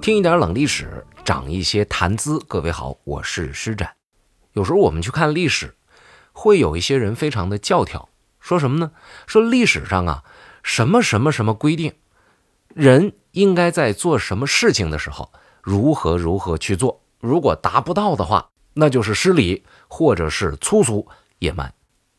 听一点冷历史，长一些谈资。各位好，我是施展。有时候我们去看历史，会有一些人非常的教条，说什么呢？说历史上啊，什么什么什么规定，人应该在做什么事情的时候，如何如何去做。如果达不到的话，那就是失礼，或者是粗俗野蛮。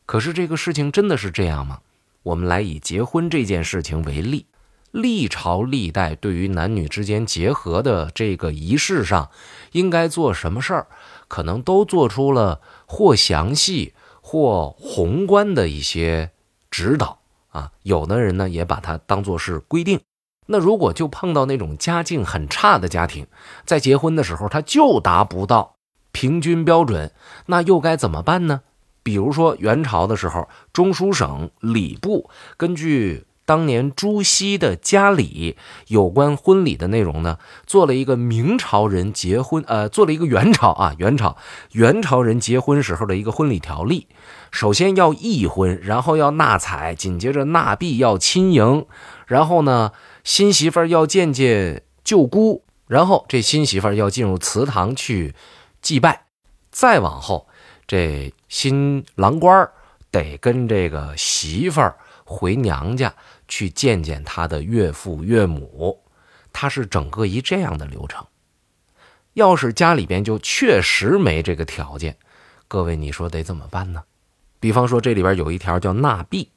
可是这个事情真的是这样吗？我们来以结婚这件事情为例。历朝历代对于男女之间结合的这个仪式上，应该做什么事儿，可能都做出了或详细或宏观的一些指导啊。有的人呢，也把它当做是规定。那如果就碰到那种家境很差的家庭，在结婚的时候他就达不到平均标准，那又该怎么办呢？比如说元朝的时候，中书省礼部根据。当年朱熹的家里有关婚礼的内容呢，做了一个明朝人结婚，呃，做了一个元朝啊，元朝元朝人结婚时候的一个婚礼条例。首先要议婚，然后要纳采，紧接着纳币要亲迎，然后呢，新媳妇儿要见见舅姑，然后这新媳妇儿要进入祠堂去祭拜，再往后，这新郎官得跟这个媳妇儿回娘家。去见见他的岳父岳母，他是整个一这样的流程。要是家里边就确实没这个条件，各位你说得怎么办呢？比方说这里边有一条叫纳币，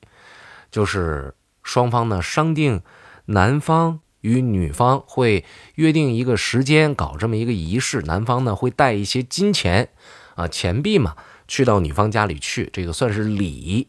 就是双方呢商定，男方与女方会约定一个时间搞这么一个仪式，男方呢会带一些金钱啊钱币嘛，去到女方家里去，这个算是礼。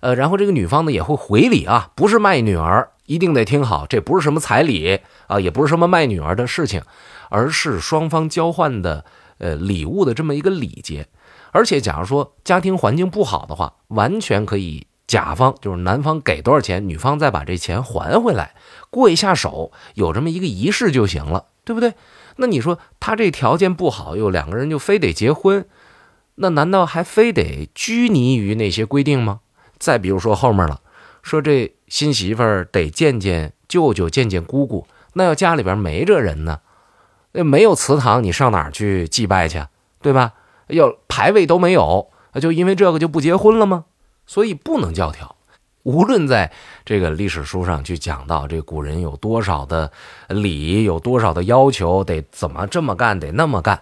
呃，然后这个女方呢也会回礼啊，不是卖女儿，一定得听好，这不是什么彩礼啊，也不是什么卖女儿的事情，而是双方交换的呃礼物的这么一个礼节。而且，假如说家庭环境不好的话，完全可以甲方就是男方给多少钱，女方再把这钱还回来，过一下手，有这么一个仪式就行了，对不对？那你说他这条件不好，又两个人就非得结婚，那难道还非得拘泥于那些规定吗？再比如说后面了，说这新媳妇儿得见见舅舅，见见姑姑。那要家里边没这人呢，那没有祠堂，你上哪儿去祭拜去，对吧？要牌位都没有，就因为这个就不结婚了吗？所以不能教条。无论在这个历史书上去讲到这古人有多少的礼，有多少的要求，得怎么这么干，得那么干。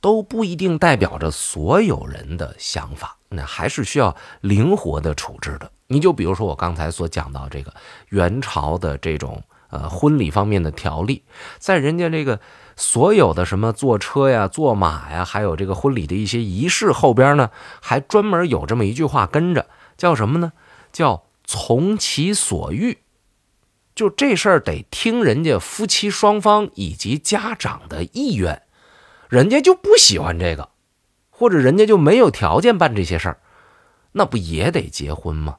都不一定代表着所有人的想法，那还是需要灵活的处置的。你就比如说我刚才所讲到这个元朝的这种呃婚礼方面的条例，在人家这个所有的什么坐车呀、坐马呀，还有这个婚礼的一些仪式后边呢，还专门有这么一句话跟着，叫什么呢？叫从其所欲，就这事儿得听人家夫妻双方以及家长的意愿。人家就不喜欢这个，或者人家就没有条件办这些事儿，那不也得结婚吗？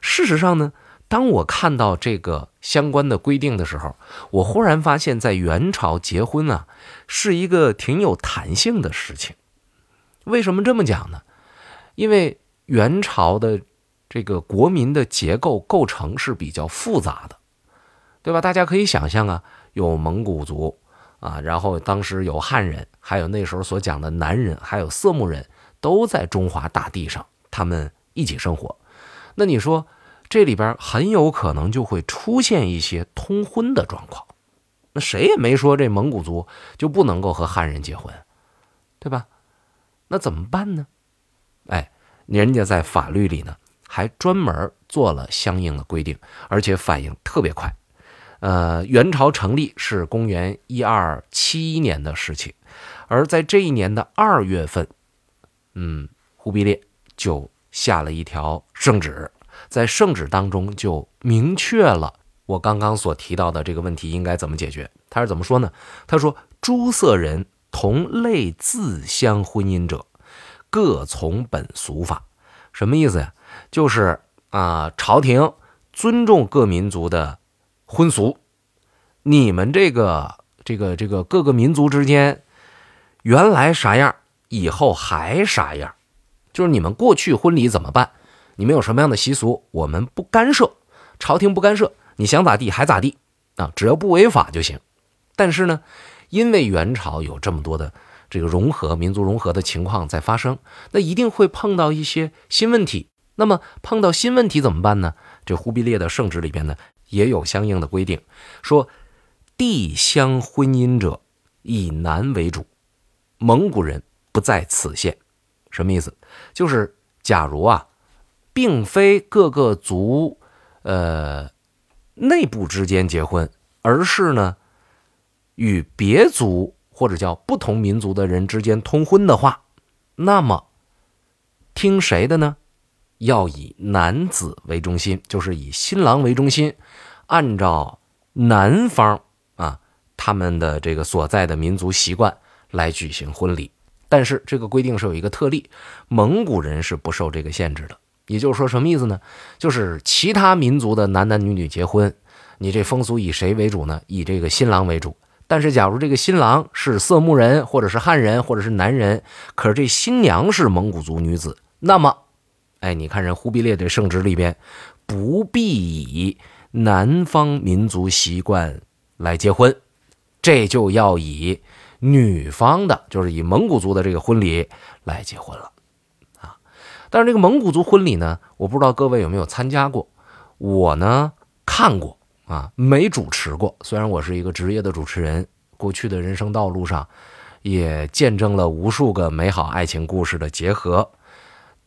事实上呢，当我看到这个相关的规定的时候，我忽然发现，在元朝结婚啊，是一个挺有弹性的事情。为什么这么讲呢？因为元朝的这个国民的结构构成是比较复杂的，对吧？大家可以想象啊，有蒙古族。啊，然后当时有汉人，还有那时候所讲的南人，还有色目人，都在中华大地上，他们一起生活。那你说这里边很有可能就会出现一些通婚的状况。那谁也没说这蒙古族就不能够和汉人结婚，对吧？那怎么办呢？哎，人家在法律里呢还专门做了相应的规定，而且反应特别快。呃，元朝成立是公元一二七一年的事情，而在这一年的二月份，嗯，忽必烈就下了一条圣旨，在圣旨当中就明确了我刚刚所提到的这个问题应该怎么解决。他是怎么说呢？他说：“诸色人同类自相婚姻者，各从本俗法。”什么意思呀？就是啊，朝廷尊重各民族的。婚俗，你们这个这个这个各个民族之间，原来啥样，以后还啥样，就是你们过去婚礼怎么办？你们有什么样的习俗，我们不干涉，朝廷不干涉，你想咋地还咋地啊，只要不违法就行。但是呢，因为元朝有这么多的这个融合、民族融合的情况在发生，那一定会碰到一些新问题。那么碰到新问题怎么办呢？这忽必烈的圣旨里边呢也有相应的规定，说地乡婚姻者以男为主，蒙古人不在此限。什么意思？就是假如啊，并非各个族呃内部之间结婚，而是呢与别族或者叫不同民族的人之间通婚的话，那么听谁的呢？要以男子为中心，就是以新郎为中心，按照男方啊他们的这个所在的民族习惯来举行婚礼。但是这个规定是有一个特例，蒙古人是不受这个限制的。也就是说，什么意思呢？就是其他民族的男男女女结婚，你这风俗以谁为主呢？以这个新郎为主。但是假如这个新郎是色目人，或者是汉人，或者是男人，可是这新娘是蒙古族女子，那么。哎，你看人忽必烈的圣旨里边，不必以南方民族习惯来结婚，这就要以女方的，就是以蒙古族的这个婚礼来结婚了，啊！但是这个蒙古族婚礼呢，我不知道各位有没有参加过，我呢看过啊，没主持过。虽然我是一个职业的主持人，过去的人生道路上也见证了无数个美好爱情故事的结合。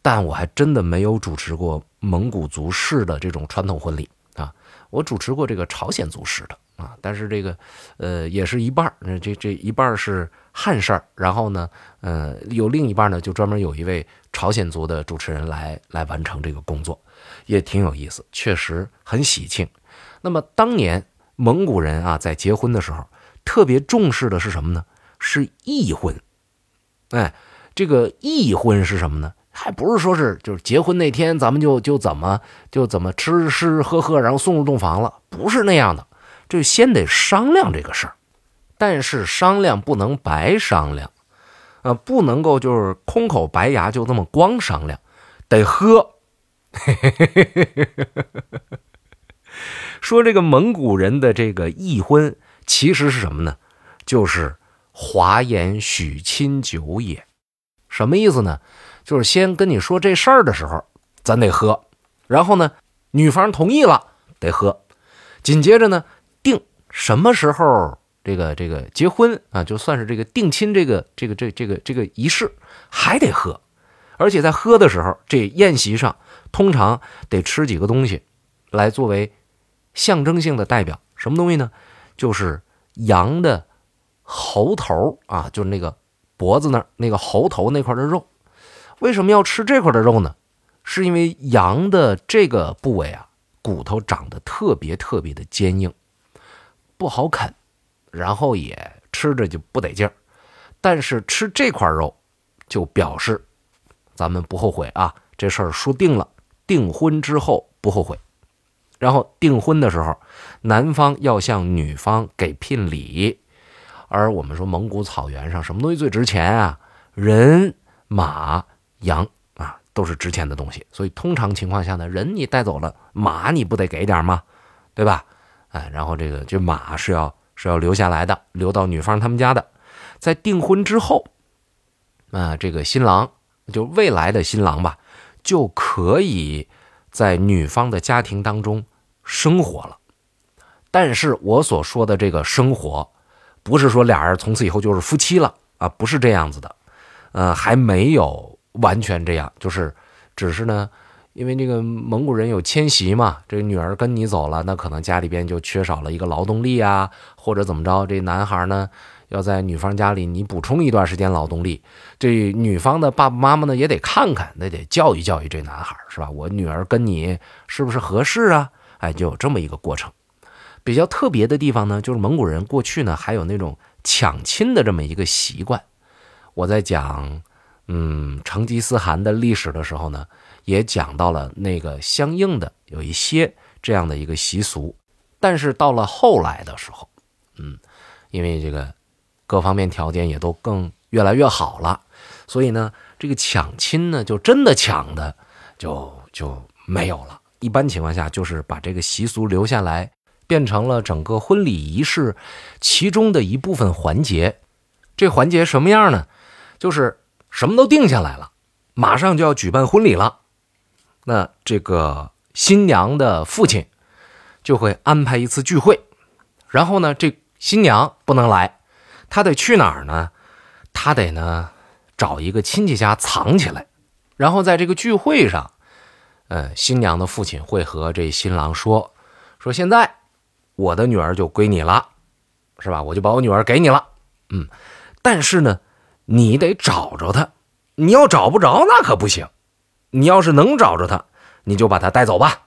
但我还真的没有主持过蒙古族式的这种传统婚礼啊，我主持过这个朝鲜族式的啊，但是这个呃也是一半儿，这这一半是汉事儿，然后呢，呃有另一半呢就专门有一位朝鲜族的主持人来来完成这个工作，也挺有意思，确实很喜庆。那么当年蒙古人啊在结婚的时候特别重视的是什么呢？是议婚，哎，这个议婚是什么呢？还不是说是就是结婚那天咱们就就怎么就怎么吃吃喝喝，然后送入洞房了，不是那样的，就先得商量这个事儿。但是商量不能白商量，啊，不能够就是空口白牙就这么光商量，得喝。说这个蒙古人的这个议婚其实是什么呢？就是华言许亲酒也，什么意思呢？就是先跟你说这事儿的时候，咱得喝，然后呢，女方同意了得喝，紧接着呢，定什么时候这个这个结婚啊，就算是这个定亲这个这个这这个这个仪式还得喝，而且在喝的时候，这宴席上通常得吃几个东西，来作为象征性的代表，什么东西呢？就是羊的喉头啊，就是那个脖子那那个喉头那块的肉。为什么要吃这块的肉呢？是因为羊的这个部位啊，骨头长得特别特别的坚硬，不好啃，然后也吃着就不得劲儿。但是吃这块肉，就表示咱们不后悔啊，这事儿说定了，订婚之后不后悔。然后订婚的时候，男方要向女方给聘礼，而我们说蒙古草原上什么东西最值钱啊？人马。羊啊，都是值钱的东西，所以通常情况下呢，人你带走了，马你不得给点吗？对吧？哎，然后这个这马是要是要留下来的，留到女方他们家的。在订婚之后，啊，这个新郎就未来的新郎吧，就可以在女方的家庭当中生活了。但是我所说的这个生活，不是说俩人从此以后就是夫妻了啊，不是这样子的，呃，还没有。完全这样，就是，只是呢，因为这个蒙古人有迁徙嘛，这女儿跟你走了，那可能家里边就缺少了一个劳动力啊，或者怎么着，这男孩呢要在女方家里你补充一段时间劳动力，这女方的爸爸妈妈呢也得看看，那得教育教育这男孩，是吧？我女儿跟你是不是合适啊？哎，就有这么一个过程。比较特别的地方呢，就是蒙古人过去呢还有那种抢亲的这么一个习惯。我在讲。嗯，成吉思汗的历史的时候呢，也讲到了那个相应的有一些这样的一个习俗，但是到了后来的时候，嗯，因为这个各方面条件也都更越来越好了，所以呢，这个抢亲呢，就真的抢的就就没有了。一般情况下，就是把这个习俗留下来，变成了整个婚礼仪式其中的一部分环节。这环节什么样呢？就是什么都定下来了，马上就要举办婚礼了。那这个新娘的父亲就会安排一次聚会，然后呢，这新娘不能来，她得去哪儿呢？她得呢找一个亲戚家藏起来，然后在这个聚会上，呃，新娘的父亲会和这新郎说：“说现在我的女儿就归你了，是吧？我就把我女儿给你了，嗯，但是呢，你得找着他，你要找不着那可不行。”你要是能找着他，你就把他带走吧。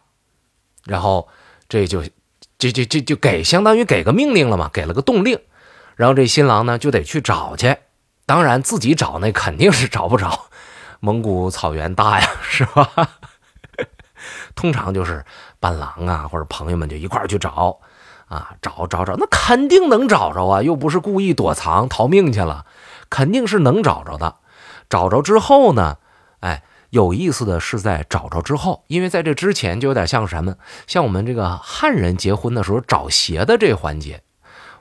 然后这就这这这就给相当于给个命令了嘛，给了个动令。然后这新郎呢就得去找去。当然自己找那肯定是找不着，蒙古草原大呀，是吧？通常就是伴郎啊或者朋友们就一块去找啊，找找找，那肯定能找着啊，又不是故意躲藏逃命去了，肯定是能找着的。找着之后呢，哎。有意思的是，在找着之后，因为在这之前就有点像什么，像我们这个汉人结婚的时候找鞋的这环节，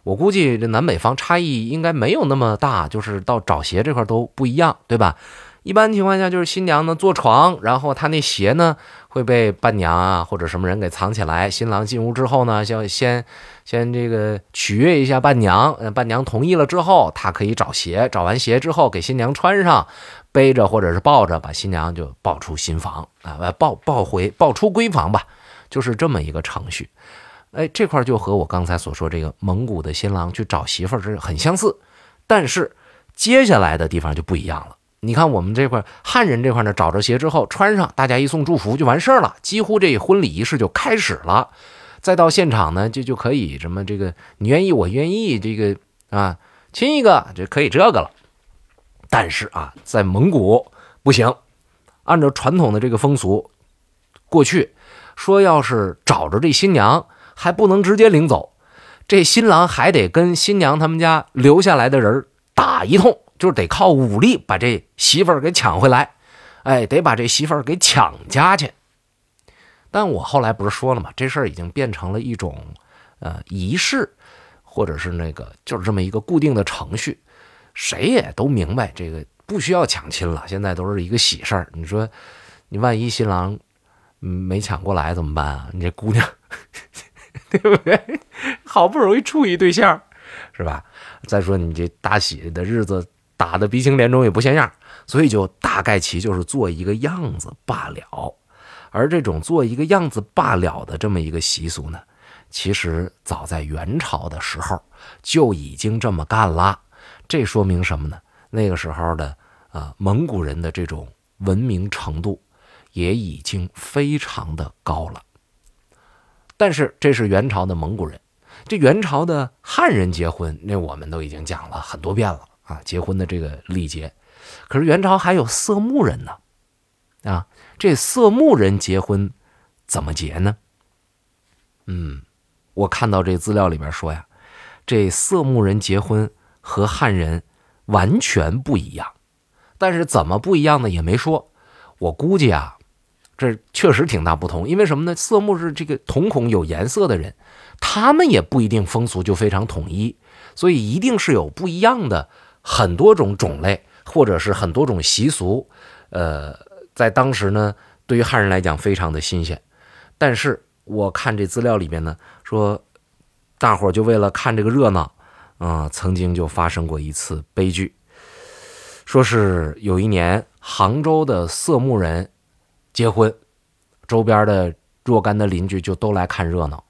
我估计这南北方差异应该没有那么大，就是到找鞋这块都不一样，对吧？一般情况下就是新娘呢坐床，然后她那鞋呢会被伴娘啊或者什么人给藏起来。新郎进屋之后呢，要先先这个取悦一下伴娘，伴娘同意了之后，他可以找鞋，找完鞋之后给新娘穿上。背着或者是抱着，把新娘就抱出新房啊，抱抱回抱出闺房吧，就是这么一个程序。哎，这块就和我刚才所说这个蒙古的新郎去找媳妇是很相似，但是接下来的地方就不一样了。你看我们这块汉人这块呢，找着鞋之后穿上，大家一送祝福就完事儿了，几乎这婚礼仪式就开始了。再到现场呢，就就可以什么这个你愿意我愿意，这个啊亲一个就可以这个了。但是啊，在蒙古不行，按照传统的这个风俗，过去说要是找着这新娘，还不能直接领走，这新郎还得跟新娘他们家留下来的人打一通，就得靠武力把这媳妇儿给抢回来，哎，得把这媳妇儿给抢家去。但我后来不是说了吗？这事儿已经变成了一种呃仪式，或者是那个就是这么一个固定的程序。谁也都明白，这个不需要抢亲了。现在都是一个喜事儿。你说，你万一新郎没抢过来怎么办啊？你这姑娘，对不对？好不容易处一对象，是吧？再说你这大喜的日子打的鼻青脸肿也不像样，所以就大概其就是做一个样子罢了。而这种做一个样子罢了的这么一个习俗呢，其实早在元朝的时候就已经这么干了。这说明什么呢？那个时候的啊，蒙古人的这种文明程度也已经非常的高了。但是这是元朝的蒙古人，这元朝的汉人结婚，那我们都已经讲了很多遍了啊，结婚的这个礼节。可是元朝还有色目人呢，啊，这色目人结婚怎么结呢？嗯，我看到这资料里边说呀，这色目人结婚。和汉人完全不一样，但是怎么不一样呢？也没说。我估计啊，这确实挺大不同。因为什么呢？色目是这个瞳孔有颜色的人，他们也不一定风俗就非常统一，所以一定是有不一样的很多种种类，或者是很多种习俗。呃，在当时呢，对于汉人来讲非常的新鲜。但是我看这资料里面呢，说大伙儿就为了看这个热闹。啊，曾经就发生过一次悲剧，说是有一年杭州的色目人结婚，周边的若干的邻居就都来看热闹。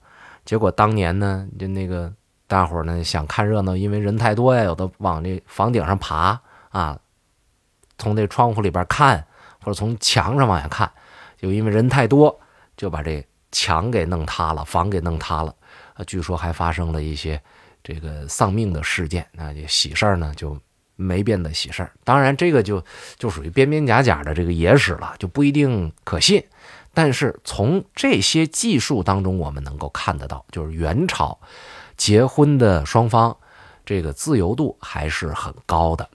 结果当年呢，就那个大伙儿呢想看热闹，因为人太多呀，有的往这房顶上爬啊，从这窗户里边看，或者从墙上往下看，就因为人太多，就把这墙给弄塌了，房给弄塌了。啊，据说还发生了一些。这个丧命的事件，那这喜事儿呢就没变的喜事儿。当然，这个就就属于边边假假的这个野史了，就不一定可信。但是从这些技术当中，我们能够看得到，就是元朝结婚的双方这个自由度还是很高的。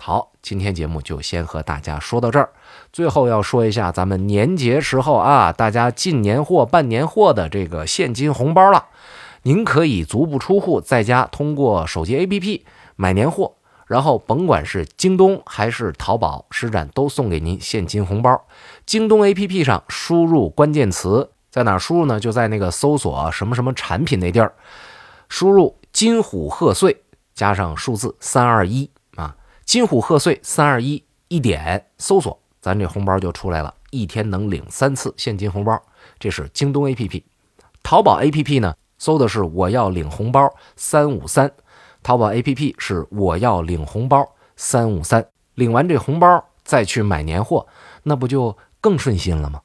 好，今天节目就先和大家说到这儿。最后要说一下，咱们年节时候啊，大家进年货、办年货的这个现金红包了。您可以足不出户，在家通过手机 APP 买年货，然后甭管是京东还是淘宝，施展都送给您现金红包。京东 APP 上输入关键词，在哪输入呢？就在那个搜索什么什么产品那地儿，输入“金虎贺岁”加上数字三二一啊。金虎贺岁三二一，一点搜索，咱这红包就出来了，一天能领三次现金红包。这是京东 APP，淘宝 APP 呢，搜的是我要领红包三五三，淘宝 APP 是我要领红包三五三，领完这红包再去买年货，那不就更顺心了吗？